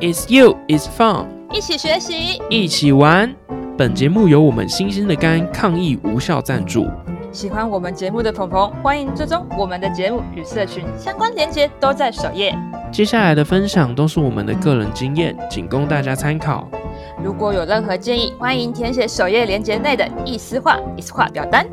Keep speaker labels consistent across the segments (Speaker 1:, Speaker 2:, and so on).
Speaker 1: It's you, it's fun，
Speaker 2: 一起学习，
Speaker 1: 一起玩。本节目由我们新鲜的肝抗疫无效赞助。
Speaker 2: 喜欢我们节目的朋朋，欢迎追踪我们的节目与社群相关链接都在首页。
Speaker 1: 接下来的分享都是我们的个人经验，仅供大家参考。
Speaker 2: 如果有任何建议，欢迎填写首页链接内的意思化、意思化表单。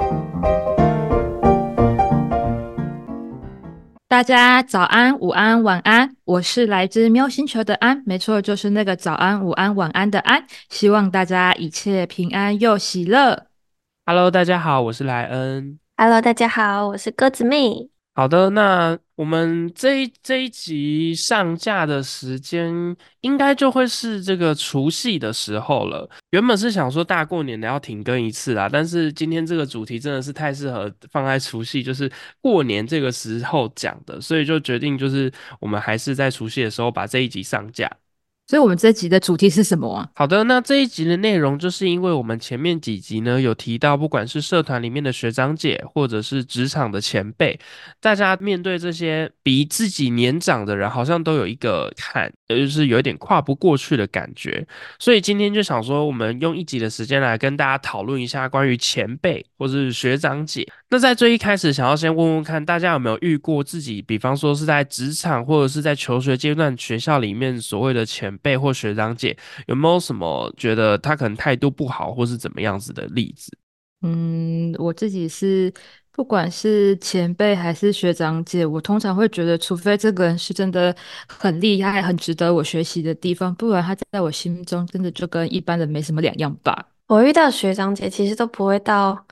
Speaker 2: 大家早安、午安、晚安，我是来自喵星球的安，没错，就是那个早安、午安、晚安的安。希望大家一切平安又喜乐。
Speaker 1: Hello，大家好，我是莱恩。
Speaker 3: Hello，大家好，我是鸽子妹。
Speaker 1: 好的，那我们这一这一集上架的时间，应该就会是这个除夕的时候了。原本是想说大过年的要停更一次啦，但是今天这个主题真的是太适合放在除夕，就是过年这个时候讲的，所以就决定就是我们还是在除夕的时候把这一集上架。
Speaker 2: 所以，我们这集的主题是什么啊？
Speaker 1: 好的，那这一集的内容就是因为我们前面几集呢有提到，不管是社团里面的学长姐，或者是职场的前辈，大家面对这些比自己年长的人，好像都有一个坎，也就是有一点跨不过去的感觉。所以今天就想说，我们用一集的时间来跟大家讨论一下关于前辈或是学长姐。那在最一开始，想要先问问看大家有没有遇过自己，比方说是在职场或者是在求学阶段学校里面所谓的前辈或学长姐，有没有什么觉得他可能态度不好或是怎么样子的例子？
Speaker 2: 嗯，我自己是不管是前辈还是学长姐，我通常会觉得，除非这个人是真的很厉害、很值得我学习的地方，不然他在我心中真的就跟一般人没什么两样吧。
Speaker 3: 我遇到学长姐其实都不会到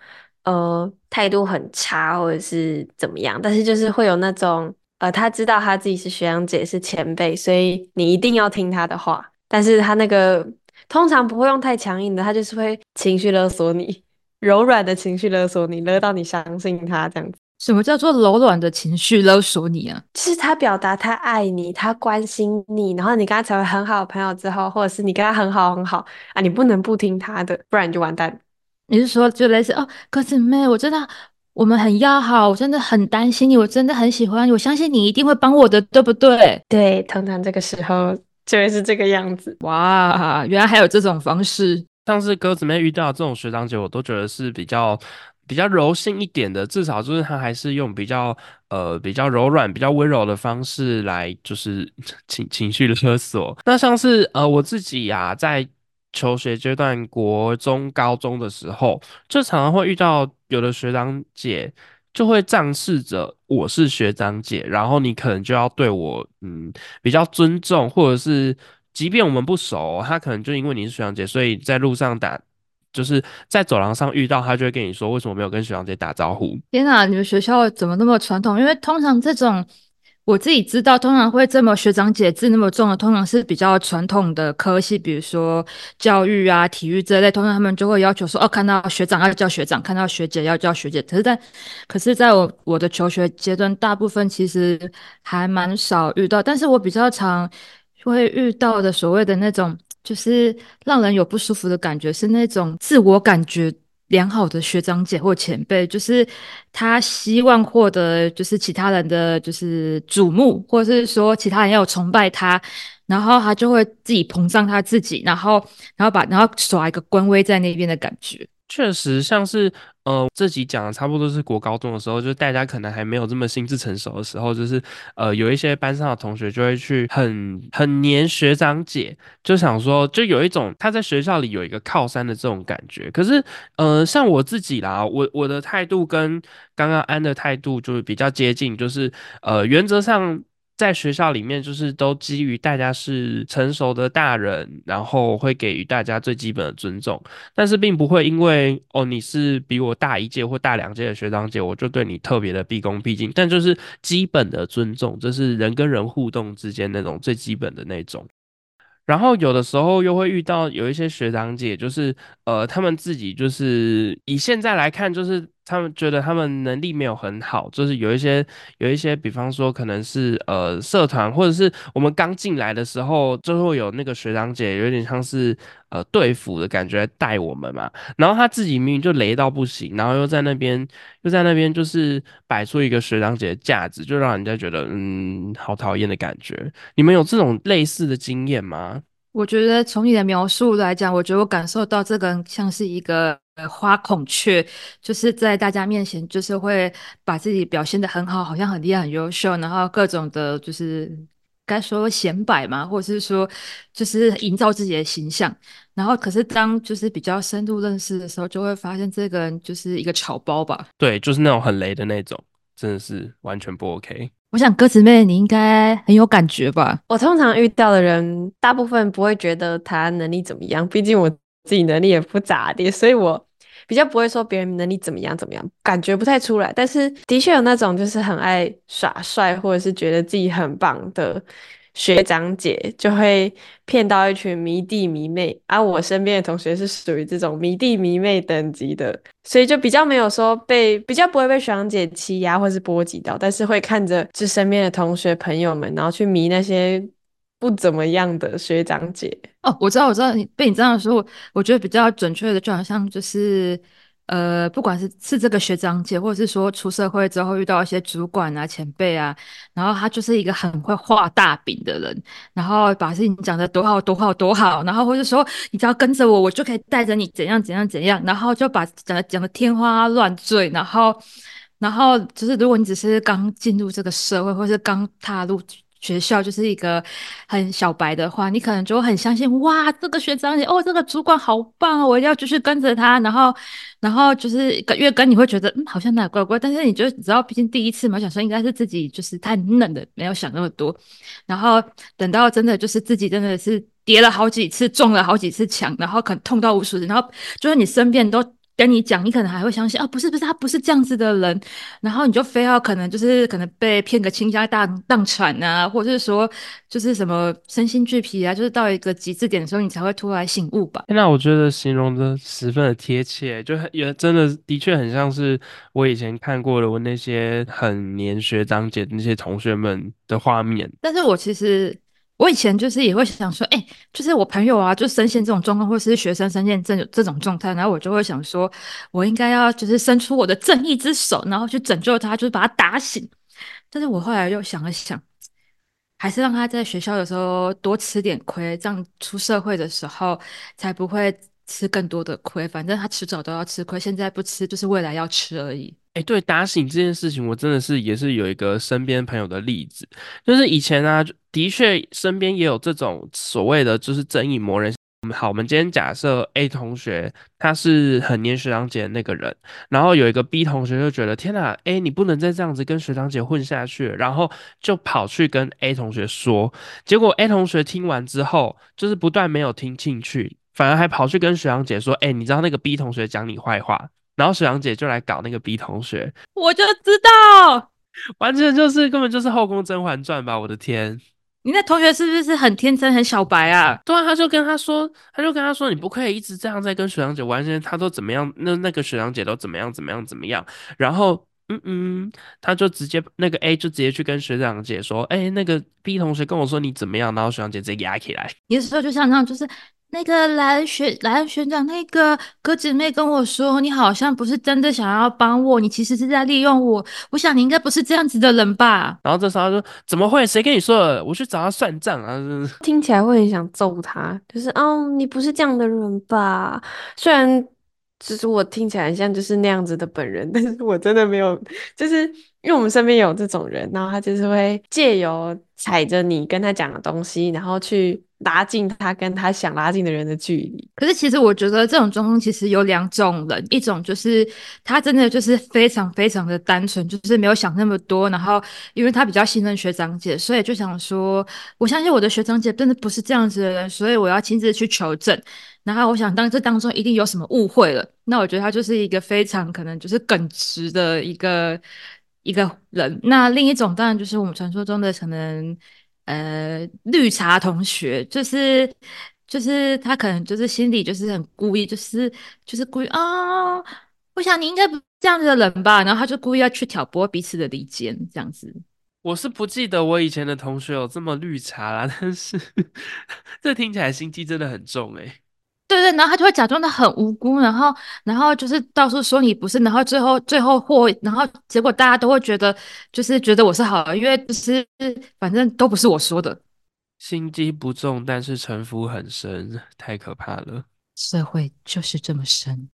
Speaker 3: 呃态度很差或者是怎么样，但是就是会有那种呃他知道他自己是学长姐是前辈，所以你一定要听他的话，但是他那个通常不会用太强硬的，他就是会情绪勒索你，柔软的情绪勒索你，勒到你相信他这样子。
Speaker 2: 什么叫做柔软的情绪勒索你啊？
Speaker 3: 就是他表达他爱你，他关心你，然后你跟他成为很好的朋友之后，或者是你跟他很好很好啊，你不能不听他的，不然你就完蛋。
Speaker 2: 你是说就类似哦，可是妹，我真的我们很要好，我真的很担心你，我真的很喜欢你，我相信你一定会帮我的，对不对？
Speaker 3: 对，通常这个时候就会是这个样子。
Speaker 2: 哇，原来还有这种方式。
Speaker 1: 像是鸽子妹遇到这种学长姐，我都觉得是比较比较柔性一点的，至少就是他还是用比较呃比较柔软、比较温柔的方式来就是情情绪勒索。那像是呃我自己呀、在求学阶段，国中、高中的时候，就常常会遇到有的学长姐。就会仗势着我是学长姐，然后你可能就要对我嗯比较尊重，或者是即便我们不熟，他可能就因为你是学长姐，所以在路上打，就是在走廊上遇到他，就会跟你说为什么没有跟学长姐打招呼。
Speaker 2: 天哪，你们学校怎么那么传统？因为通常这种我自己知道，通常会这么学长姐字那么重的，通常是比较传统的科系，比如说教育啊、体育这类，通常他们就会要求说，哦，看到学长要叫学长，看到学姐要叫学姐。可是在，可是在我我的求学阶段，大部分其实还蛮少遇到，但是我比较常会遇到的所谓的那种，就是让人有不舒服的感觉，是那种自我感觉。良好的学长姐或前辈，就是他希望获得就是其他人的就是瞩目，或者是说其他人要崇拜他，然后他就会自己膨胀他自己，然后然后把然后耍一个官威在那边的感觉。
Speaker 1: 确实，像是呃这集讲的差不多是国高中的时候，就是大家可能还没有这么心智成熟的时候，就是呃有一些班上的同学就会去很很黏学长姐，就想说就有一种他在学校里有一个靠山的这种感觉。可是呃像我自己啦，我我的态度跟刚刚安的态度就是比较接近，就是呃原则上。在学校里面，就是都基于大家是成熟的大人，然后会给予大家最基本的尊重，但是并不会因为哦你是比我大一届或大两届的学长姐，我就对你特别的毕恭毕敬，但就是基本的尊重，这是人跟人互动之间那种最基本的那种。然后有的时候又会遇到有一些学长姐，就是呃，他们自己就是以现在来看，就是他们觉得他们能力没有很好，就是有一些有一些，比方说可能是呃社团，或者是我们刚进来的时候，就会有那个学长姐，有点像是呃队服的感觉带我们嘛。然后他自己明明就雷到不行，然后又在那边又在那边就是摆出一个学长姐的架子，就让人家觉得嗯好讨厌的感觉。你们有这种类似的经验吗？
Speaker 2: 我觉得从你的描述来讲，我觉得我感受到这个像是一个花孔雀，就是在大家面前就是会把自己表现的很好，好像很厉害、很优秀，然后各种的就是该说显摆嘛，或者是说就是营造自己的形象。然后可是当就是比较深入认识的时候，就会发现这个人就是一个草包吧。
Speaker 1: 对，就是那种很雷的那种，真的是完全不 OK。
Speaker 2: 我想鸽子妹你应该很有感觉吧？
Speaker 3: 我通常遇到的人，大部分不会觉得他能力怎么样，毕竟我自己能力也不咋地，所以我比较不会说别人能力怎么样怎么样，感觉不太出来。但是的确有那种就是很爱耍帅，或者是觉得自己很棒的。学长姐就会骗到一群迷弟迷妹，而我身边的同学是属于这种迷弟迷妹等级的，所以就比较没有说被比较不会被学长姐欺压或是波及到，但是会看着这身边的同学朋友们，然后去迷那些不怎么样的学长姐。
Speaker 2: 哦，我知道，我知道，你被你这样的说，我觉得比较准确的，就好像就是。呃，不管是是这个学长姐，或者是说出社会之后遇到一些主管啊、前辈啊，然后他就是一个很会画大饼的人，然后把事情讲得多好多好多好，然后或者说你只要跟着我，我就可以带着你怎样怎样怎样，然后就把讲的讲的天花乱坠，然后然后就是如果你只是刚进入这个社会，或是刚踏入。学校就是一个很小白的话，你可能就很相信哇，这个学长姐哦，这个主管好棒哦，我一定要继续跟着他。然后，然后就是越跟你会觉得嗯，好像哪怪怪。但是你就知道，毕竟第一次嘛，想说应该是自己就是太嫩的，没有想那么多。然后等到真的就是自己真的是跌了好几次，中了好几次墙，然后可能痛到无数次，然后就是你身边都。跟你讲，你可能还会相信啊，不是不是，他不是这样子的人，然后你就非要可能就是可能被骗个倾家荡荡产啊，或者是说就是什么身心俱疲啊，就是到一个极致点的时候，你才会突然醒悟吧。
Speaker 1: 那我觉得形容的十分的贴切，就也真的的确很像是我以前看过的我那些很年学长姐那些同学们的画面。
Speaker 2: 但是我其实。我以前就是也会想说，哎，就是我朋友啊，就深陷这种状况，或是学生深陷这这种状态，然后我就会想说，我应该要就是伸出我的正义之手，然后去拯救他，就是把他打醒。但是我后来又想了想，还是让他在学校的时候多吃点亏，这样出社会的时候才不会吃更多的亏。反正他迟早都要吃亏，现在不吃就是未来要吃而已。
Speaker 1: 哎，对，打醒这件事情，我真的是也是有一个身边朋友的例子，就是以前啊，的确身边也有这种所谓的就是正义魔人。好，我们今天假设 A 同学他是很黏学长姐的那个人，然后有一个 B 同学就觉得天哪，A 你不能再这样子跟学长姐混下去，然后就跑去跟 A 同学说，结果 A 同学听完之后，就是不断没有听进去，反而还跑去跟学长姐说，哎，你知道那个 B 同学讲你坏话。然后水阳姐就来搞那个 B 同学，
Speaker 2: 我就知道，
Speaker 1: 完全就是根本就是后宫甄嬛传吧！我的天，
Speaker 2: 你那同学是不是很天真、很小白啊？
Speaker 1: 对啊，他就跟他说，他就跟他说，你不可以一直这样在跟水阳姐玩，现在他都怎么样？那那个水阳姐都怎么样？怎么样？怎么样？然后，嗯嗯，他就直接那个 A 就直接去跟学长姐说，哎，那个 B 同学跟我说你怎么样？然后水阳姐直接压起来。
Speaker 2: 有时候就像那样，就是。那个蓝学蓝学长，那个哥姐妹跟我说，你好像不是真的想要帮我，你其实是在利用我。我想你应该不是这样子的人吧？
Speaker 1: 然后这时候他说：“怎么会？谁跟你说的？我去找他算账啊！”
Speaker 3: 听起来会很想揍他，就是哦，你不是这样的人吧？虽然其实我听起来像就是那样子的本人，但是我真的没有，就是因为我们身边有这种人，然后他就是会借由踩着你跟他讲的东西，然后去。拉近他跟他想拉近的人的距离。
Speaker 2: 可是其实我觉得这种状况其实有两种人，一种就是他真的就是非常非常的单纯，就是没有想那么多，然后因为他比较信任学长姐，所以就想说，我相信我的学长姐真的不是这样子的人，所以我要亲自去求证。然后我想当这当中一定有什么误会了，那我觉得他就是一个非常可能就是耿直的一个一个人。那另一种当然就是我们传说中的可能。呃，绿茶同学就是就是他可能就是心里就是很故意，就是就是故意啊。我想你应该不这样子的人吧，然后他就故意要去挑拨彼此的离间，这样子。
Speaker 1: 我是不记得我以前的同学有这么绿茶啦，但是 这听起来心机真的很重哎。
Speaker 2: 对对，然后他就会假装的很无辜，然后然后就是到处说你不是，然后最后最后或然后结果大家都会觉得就是觉得我是好的，因为就是反正都不是我说的。
Speaker 1: 心机不重，但是城府很深，太可怕了。
Speaker 2: 社会就是这么深。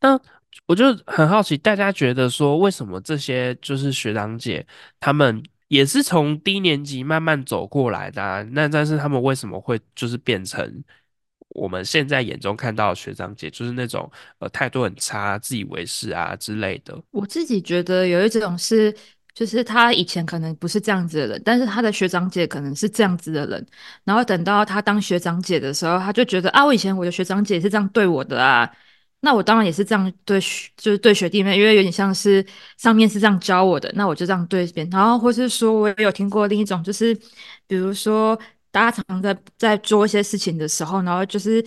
Speaker 1: 那我就很好奇，大家觉得说为什么这些就是学长姐他们也是从低年级慢慢走过来的，那但是他们为什么会就是变成？我们现在眼中看到的学长姐，就是那种呃态度很差、自以为是啊之类的。
Speaker 2: 我自己觉得有一种是，就是他以前可能不是这样子的人，但是他的学长姐可能是这样子的人。然后等到他当学长姐的时候，他就觉得啊，我以前我的学长姐是这样对我的啊。那我当然也是这样对，就是对学弟妹，因为有点像是上面是这样教我的，那我就这样对别人。然后或是说，我也有听过另一种，就是比如说。大家常常在在做一些事情的时候，然后就是，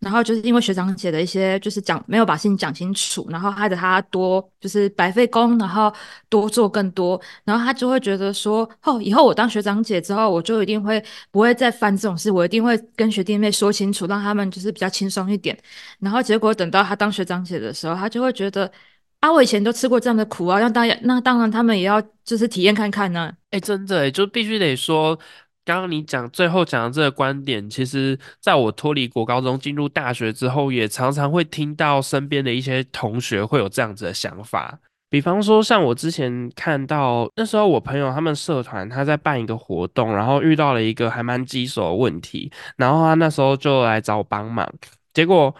Speaker 2: 然后就是因为学长姐的一些就是讲没有把事情讲清楚，然后害得他多就是白费工，然后多做更多，然后他就会觉得说，哦，以后我当学长姐之后，我就一定会不会再犯这种事，我一定会跟学弟妹说清楚，让他们就是比较轻松一点。然后结果等到他当学长姐的时候，他就会觉得，啊，我以前都吃过这样的苦啊，让大家那当然他们也要就是体验看看呢。
Speaker 1: 哎，真的，就必须得说。刚刚你讲最后讲的这个观点，其实在我脱离国高中进入大学之后，也常常会听到身边的一些同学会有这样子的想法。比方说，像我之前看到那时候我朋友他们社团他在办一个活动，然后遇到了一个还蛮棘手的问题，然后他那时候就来找我帮忙，结果。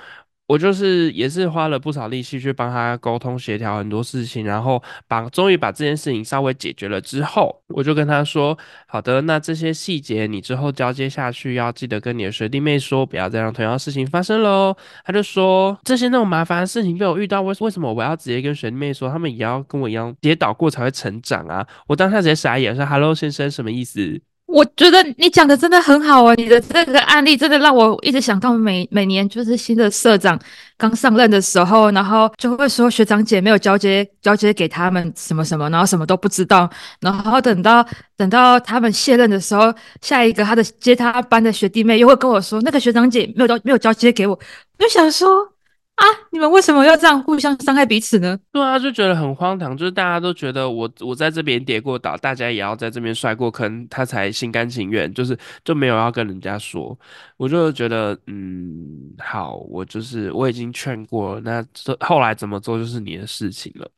Speaker 1: 我就是也是花了不少力气去帮他沟通协调很多事情，然后把终于把这件事情稍微解决了之后，我就跟他说：“好的，那这些细节你之后交接下去要记得跟你的学弟妹说，不要再让同样的事情发生喽。”他就说：“这些那么麻烦的事情被我遇到，为为什么我要直接跟学弟妹说？他们也要跟我一样跌倒过才会成长啊！”我当下直接傻眼，说：“Hello，先生，什么意思？”
Speaker 2: 我觉得你讲的真的很好啊！你的这个案例真的让我一直想到每每年就是新的社长刚上任的时候，然后就会说学长姐没有交接交接给他们什么什么，然后什么都不知道，然后等到等到他们卸任的时候，下一个他的接他班的学弟妹又会跟我说那个学长姐没有交没有交接给我，我就想说。啊！你们为什么要这样互相伤害彼此呢？
Speaker 1: 对啊，就觉得很荒唐，就是大家都觉得我我在这边跌过倒，大家也要在这边摔过坑，他才心甘情愿，就是就没有要跟人家说。我就觉得，嗯，好，我就是我已经劝过，那这后来怎么做就是你的事情了。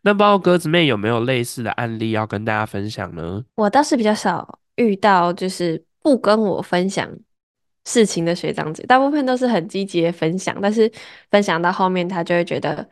Speaker 1: 那包括鸽子妹有没有类似的案例要跟大家分享呢？
Speaker 3: 我倒是比较少遇到，就是不跟我分享。事情的学长姐大部分都是很积极的分享，但是分享到后面，他就会觉得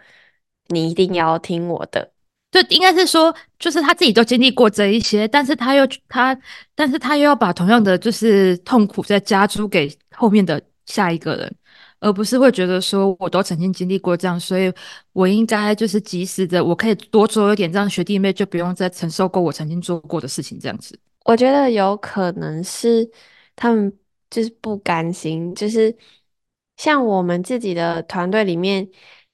Speaker 3: 你一定要听我的。
Speaker 2: 就应该是说，就是他自己都经历过这一些，但是他又他，但是他又要把同样的就是痛苦再加诸给后面的下一个人，而不是会觉得说我都曾经经历过这样，所以我应该就是及时的，我可以多做一点，这样学弟妹就不用再承受过我曾经做过的事情。这样子，
Speaker 3: 我觉得有可能是他们。就是不甘心，就是像我们自己的团队里面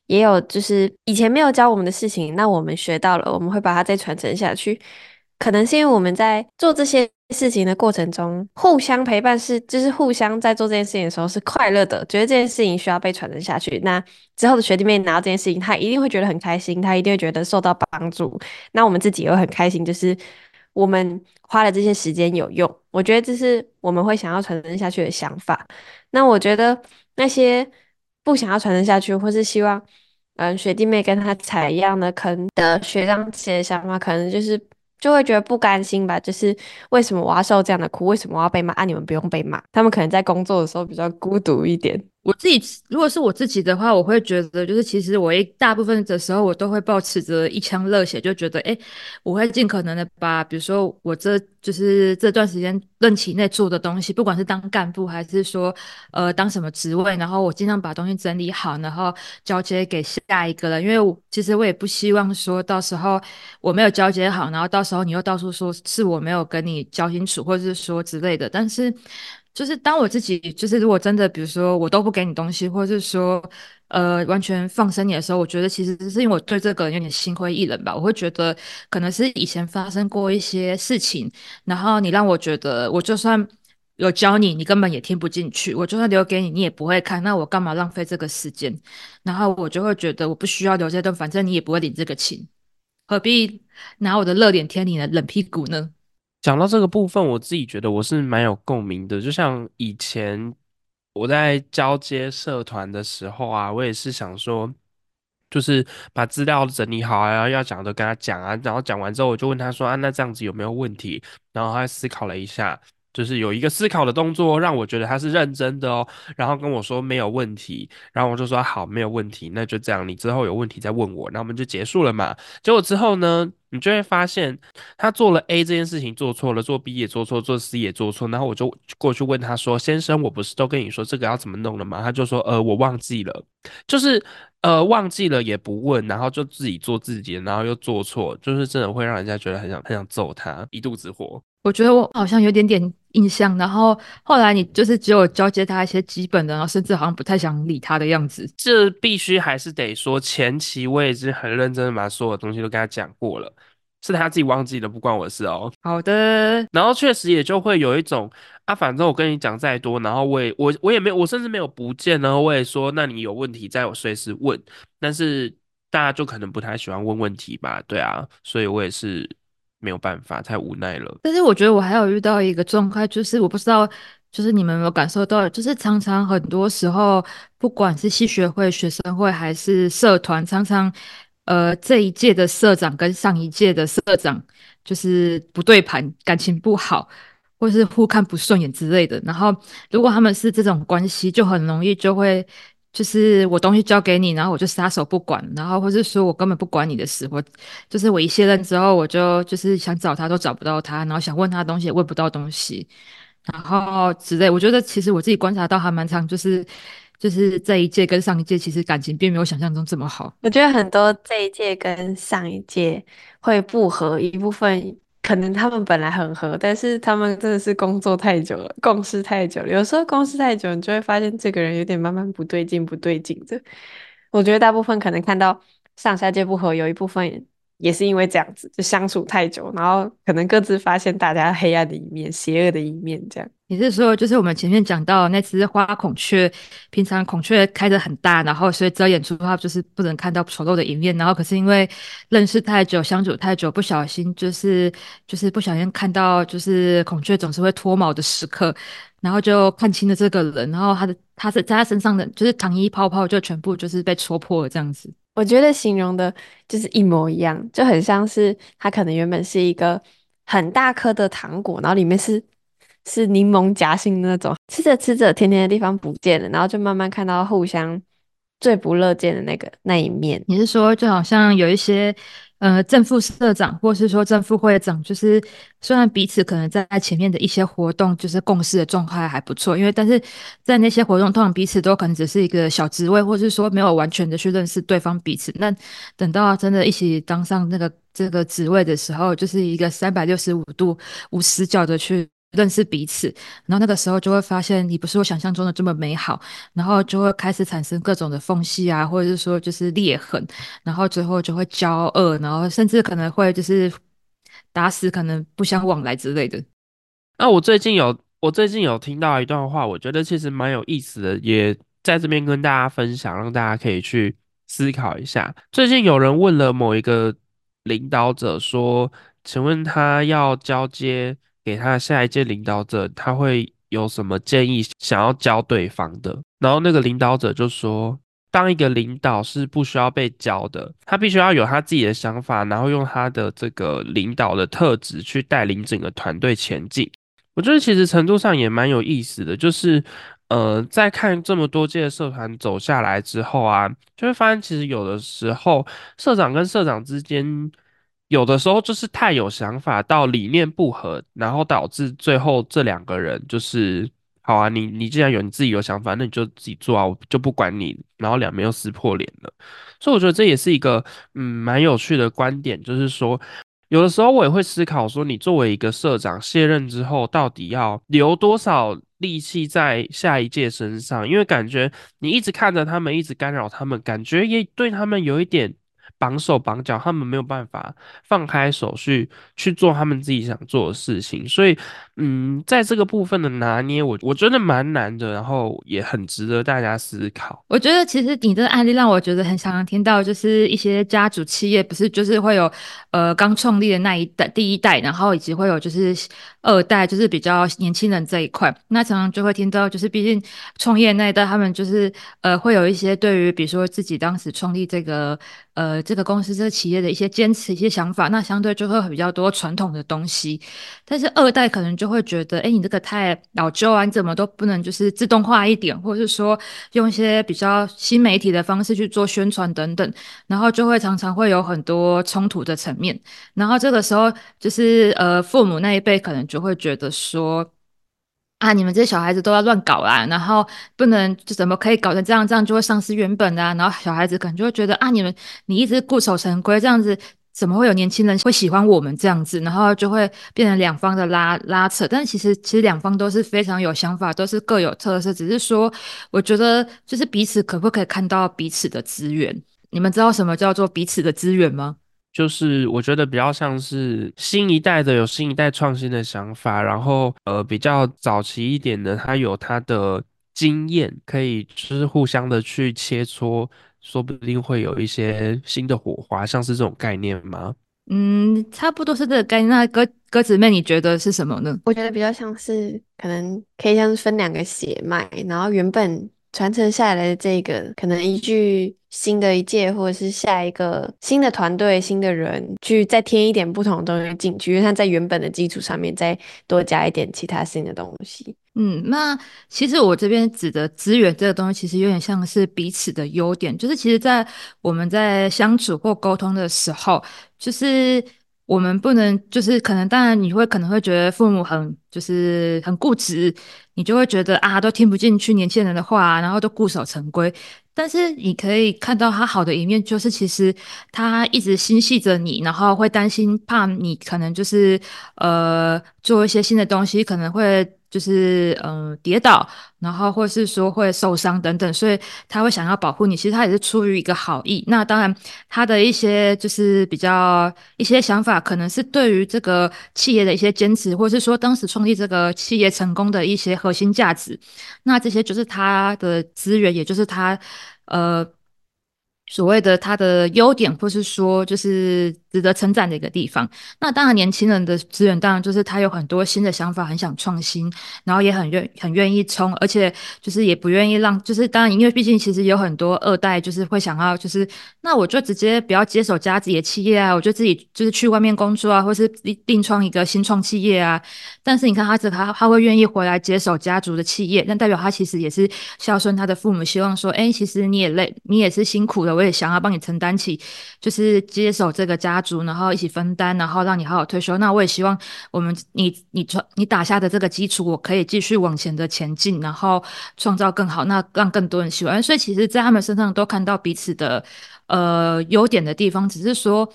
Speaker 3: 也有，就是以前没有教我们的事情，那我们学到了，我们会把它再传承下去。可能是因为我们在做这些事情的过程中，互相陪伴是，就是互相在做这件事情的时候是快乐的，觉得这件事情需要被传承下去。那之后的学弟妹拿到这件事情，他一定会觉得很开心，他一定会觉得受到帮助。那我们自己也会很开心，就是。我们花了这些时间有用，我觉得这是我们会想要传承下去的想法。那我觉得那些不想要传承下去，或是希望嗯学弟妹跟他踩一样的坑的学长姐的想法，可能就是就会觉得不甘心吧。就是为什么我要受这样的苦？为什么我要被骂？啊，你们不用被骂。他们可能在工作的时候比较孤独一点。
Speaker 2: 我自己如果是我自己的话，我会觉得就是其实我一大部分的时候，我都会保持着一腔热血，就觉得哎，我会尽可能的把，比如说我这就是这段时间任期内做的东西，不管是当干部还是说呃当什么职位，然后我尽量把东西整理好，然后交接给下一个人，因为其实我也不希望说到时候我没有交接好，然后到时候你又到处说是我没有跟你交清楚，或者是说之类的，但是。就是当我自己，就是如果真的，比如说我都不给你东西，或者是说，呃，完全放生你的时候，我觉得其实是因为我对这个人有点心灰意冷吧。我会觉得可能是以前发生过一些事情，然后你让我觉得，我就算有教你，你根本也听不进去；我就算留给你，你也不会看，那我干嘛浪费这个时间？然后我就会觉得我不需要留这段，反正你也不会领这个情。何必拿我的热脸贴你的冷屁股呢？
Speaker 1: 讲到这个部分，我自己觉得我是蛮有共鸣的。就像以前我在交接社团的时候啊，我也是想说，就是把资料整理好啊，然后要讲的跟他讲啊，然后讲完之后，我就问他说啊，那这样子有没有问题？然后他思考了一下。就是有一个思考的动作，让我觉得他是认真的哦，然后跟我说没有问题，然后我就说好，没有问题，那就这样，你之后有问题再问我，那我们就结束了嘛。结果之后呢，你就会发现他做了 A 这件事情做错了，做 B 也做错，做 C 也做错，然后我就过去问他说：“先生，我不是都跟你说这个要怎么弄了吗？”他就说：“呃，我忘记了，就是呃忘记了也不问，然后就自己做自己，然后又做错，就是真的会让人家觉得很想很想揍他，一肚子火。”
Speaker 2: 我觉得我好像有点点印象，然后后来你就是只有交接他一些基本的，然后甚至好像不太想理他的样子。
Speaker 1: 这必须还是得说，前期我已经很认真的把所有东西都跟他讲过了，是他自己忘记了，不关我的事哦。
Speaker 2: 好的，
Speaker 1: 然后确实也就会有一种啊，反正我跟你讲再多，然后我也我我也没有，我甚至没有不见，然后我也说，那你有问题再我随时问，但是大家就可能不太喜欢问问题吧，对啊，所以我也是。没有办法，太无奈了。
Speaker 2: 但是我觉得我还有遇到一个状况，就是我不知道，就是你们有没有感受到，就是常常很多时候，不管是系学会、学生会还是社团，常常呃这一届的社长跟上一届的社长就是不对盘，感情不好，或是互看不顺眼之类的。然后如果他们是这种关系，就很容易就会。就是我东西交给你，然后我就撒手不管，然后或是说我根本不管你的事，我就是我一卸任之后，我就就是想找他都找不到他，然后想问他东西也问不到东西，然后之类。我觉得其实我自己观察到还蛮长，就是就是这一届跟上一届其实感情并没有想象中这么好。
Speaker 3: 我觉得很多这一届跟上一届会不合一部分。可能他们本来很合，但是他们真的是工作太久了，共事太久了。有时候共事太久，你就会发现这个人有点慢慢不对劲，不对劲的。我觉得大部分可能看到上下届不合，有一部分也是因为这样子，就相处太久，然后可能各自发现大家黑暗的一面、邪恶的一面，这样。
Speaker 2: 你是说，就是我们前面讲到那只花孔雀，平常孔雀开得很大，然后所以遮掩住它，就是不能看到丑陋的一面。然后可是因为认识太久、相处太久，不小心就是就是不小心看到，就是孔雀总是会脱毛的时刻，然后就看清了这个人，然后他的他是在他身上的就是糖衣泡泡就全部就是被戳破了这样子。
Speaker 3: 我觉得形容的就是一模一样，就很像是它可能原本是一个很大颗的糖果，然后里面是。是柠檬夹心的那种，吃着吃着，甜甜的地方不见了，然后就慢慢看到互相最不乐见的那个那一面。
Speaker 2: 你是说，就好像有一些呃正副社长，或是说正副会长，就是虽然彼此可能在前面的一些活动，就是共事的状态还不错，因为但是在那些活动，通常彼此都可能只是一个小职位，或是说没有完全的去认识对方彼此。那等到真的一起当上那个这个职位的时候，就是一个三百六十五度无死角的去。认识彼此，然后那个时候就会发现你不是我想象中的这么美好，然后就会开始产生各种的缝隙啊，或者是说就是裂痕，然后最后就会交恶，然后甚至可能会就是打死可能不相往来之类的。
Speaker 1: 那我最近有我最近有听到一段话，我觉得其实蛮有意思的，也在这边跟大家分享，让大家可以去思考一下。最近有人问了某一个领导者说：“请问他要交接？”给他下一届领导者，他会有什么建议想要教对方的？然后那个领导者就说：“当一个领导是不需要被教的，他必须要有他自己的想法，然后用他的这个领导的特质去带领整个团队前进。”我觉得其实程度上也蛮有意思的，就是呃，在看这么多届社团走下来之后啊，就会发现其实有的时候社长跟社长之间。有的时候就是太有想法，到理念不合，然后导致最后这两个人就是好啊，你你既然有你自己有想法，那你就自己做啊，我就不管你，然后两边又撕破脸了。所以我觉得这也是一个嗯蛮有趣的观点，就是说有的时候我也会思考说，你作为一个社长卸任之后，到底要留多少力气在下一届身上，因为感觉你一直看着他们，一直干扰他们，感觉也对他们有一点。绑手绑脚，他们没有办法放开手去去做他们自己想做的事情，所以，嗯，在这个部分的拿捏，我我觉得蛮难的，然后也很值得大家思考。
Speaker 2: 我觉得其实你的案例让我觉得很常常听到，就是一些家族企业不是就是会有呃刚创立的那一代第一代，然后以及会有就是二代，就是比较年轻人这一块，那常常就会听到，就是毕竟创业那一代他们就是呃会有一些对于比如说自己当时创立这个。呃，这个公司、这个企业的一些坚持、一些想法，那相对就会比较多传统的东西。但是二代可能就会觉得，哎，你这个太老旧啊，你怎么都不能就是自动化一点，或者是说用一些比较新媒体的方式去做宣传等等，然后就会常常会有很多冲突的层面。然后这个时候，就是呃，父母那一辈可能就会觉得说。啊！你们这些小孩子都要乱搞啊，然后不能就怎么可以搞成这样？这样就会丧失原本啊。然后小孩子可能就会觉得啊，你们你一直固守成规，这样子怎么会有年轻人会喜欢我们这样子？然后就会变成两方的拉拉扯。但其实其实两方都是非常有想法，都是各有特色，只是说我觉得就是彼此可不可以看到彼此的资源？你们知道什么叫做彼此的资源吗？
Speaker 1: 就是我觉得比较像是新一代的有新一代创新的想法，然后呃比较早期一点的，他有他的经验，可以就是互相的去切磋，说不定会有一些新的火花，像是这种概念吗？
Speaker 2: 嗯，差不多是这个概念。那鸽鸽子妹，你觉得是什么呢？
Speaker 3: 我觉得比较像是可能可以像是分两个血脉，然后原本。传承下来的这个，可能一句新的一届，或者是下一个新的团队、新的人，去再添一点不同的东西进去，因为它在原本的基础上面再多加一点其他新的东西。
Speaker 2: 嗯，那其实我这边指的资源这个东西，其实有点像是彼此的优点，就是其实在我们在相处或沟通的时候，就是。我们不能，就是可能，当然你会可能会觉得父母很就是很固执，你就会觉得啊，都听不进去年轻人的话，然后都固守成规。但是你可以看到他好的一面，就是其实他一直心系着你，然后会担心怕你可能就是呃做一些新的东西，可能会。就是嗯跌倒，然后或是说会受伤等等，所以他会想要保护你。其实他也是出于一个好意。那当然，他的一些就是比较一些想法，可能是对于这个企业的一些坚持，或是说当时创立这个企业成功的一些核心价值。那这些就是他的资源，也就是他呃。所谓的他的优点，或是说就是值得称赞的一个地方。那当然，年轻人的资源当然就是他有很多新的想法，很想创新，然后也很愿很愿意冲，而且就是也不愿意让，就是当然，因为毕竟其实有很多二代就是会想要，就是那我就直接不要接手家自己的企业啊，我就自己就是去外面工作啊，或是另创一个新创企业啊。但是你看他这他他会愿意回来接手家族的企业，那代表他其实也是孝顺他的父母，希望说，哎，其实你也累，你也是辛苦的。我也想要帮你承担起，就是接手这个家然后一起分担，然后让你好好退休。那我也希望我们你你创你打下的这个基础，我可以继续往前的前进，然后创造更好，那让更多人喜欢。所以其实，在他们身上都看到彼此的呃优点的地方，只是说，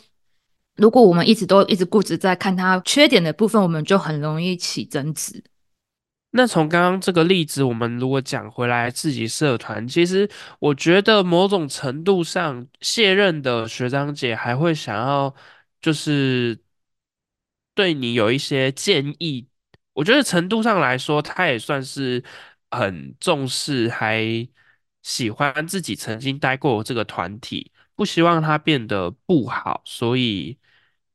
Speaker 2: 如果我们一直都一直固执在看他缺点的部分，我们就很容易起争执。
Speaker 1: 那从刚刚这个例子，我们如果讲回来自己社团，其实我觉得某种程度上，卸任的学长姐还会想要，就是对你有一些建议。我觉得程度上来说，他也算是很重视，还喜欢自己曾经待过这个团体，不希望他变得不好，所以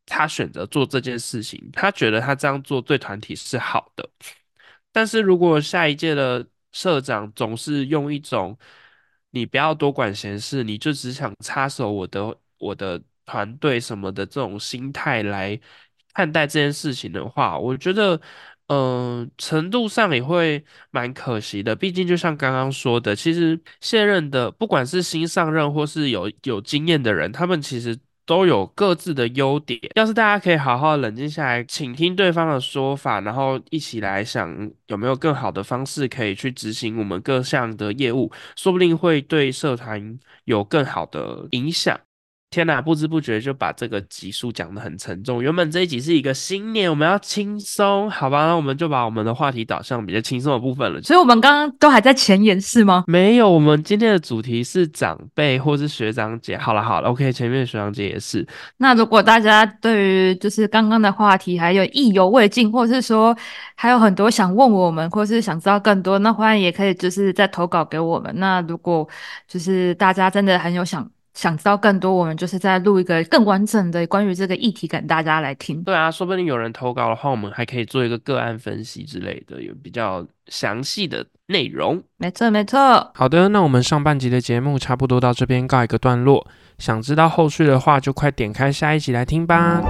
Speaker 1: 他选择做这件事情。他觉得他这样做对团体是好的。但是如果下一届的社长总是用一种“你不要多管闲事，你就只想插手我的我的团队什么的”这种心态来看待这件事情的话，我觉得，嗯，程度上也会蛮可惜的。毕竟就像刚刚说的，其实现任的不管是新上任或是有有经验的人，他们其实。都有各自的优点。要是大家可以好好冷静下来，请听对方的说法，然后一起来想有没有更好的方式可以去执行我们各项的业务，说不定会对社团有更好的影响。天呐，不知不觉就把这个集数讲得很沉重。原本这一集是一个新年，我们要轻松，好吧？那我们就把我们的话题导向比较轻松的部分了。
Speaker 2: 所以我们刚刚都还在前言是吗？
Speaker 1: 没有，我们今天的主题是长辈或是学长姐。好了好了，OK，前面的学长姐也是。
Speaker 2: 那如果大家对于就是刚刚的话题还有意犹未尽，或者是说还有很多想问我们，或是想知道更多，那欢迎也可以就是再投稿给我们。那如果就是大家真的很有想。想知道更多，我们就是在录一个更完整的关于这个议题，给大家来听。
Speaker 1: 对啊，说不定有人投稿的话，我们还可以做一个个案分析之类的，有比较详细的内容。
Speaker 2: 没错，没错。
Speaker 1: 好的，那我们上半集的节目差不多到这边告一个段落。想知道后续的话，就快点开下一集来听吧。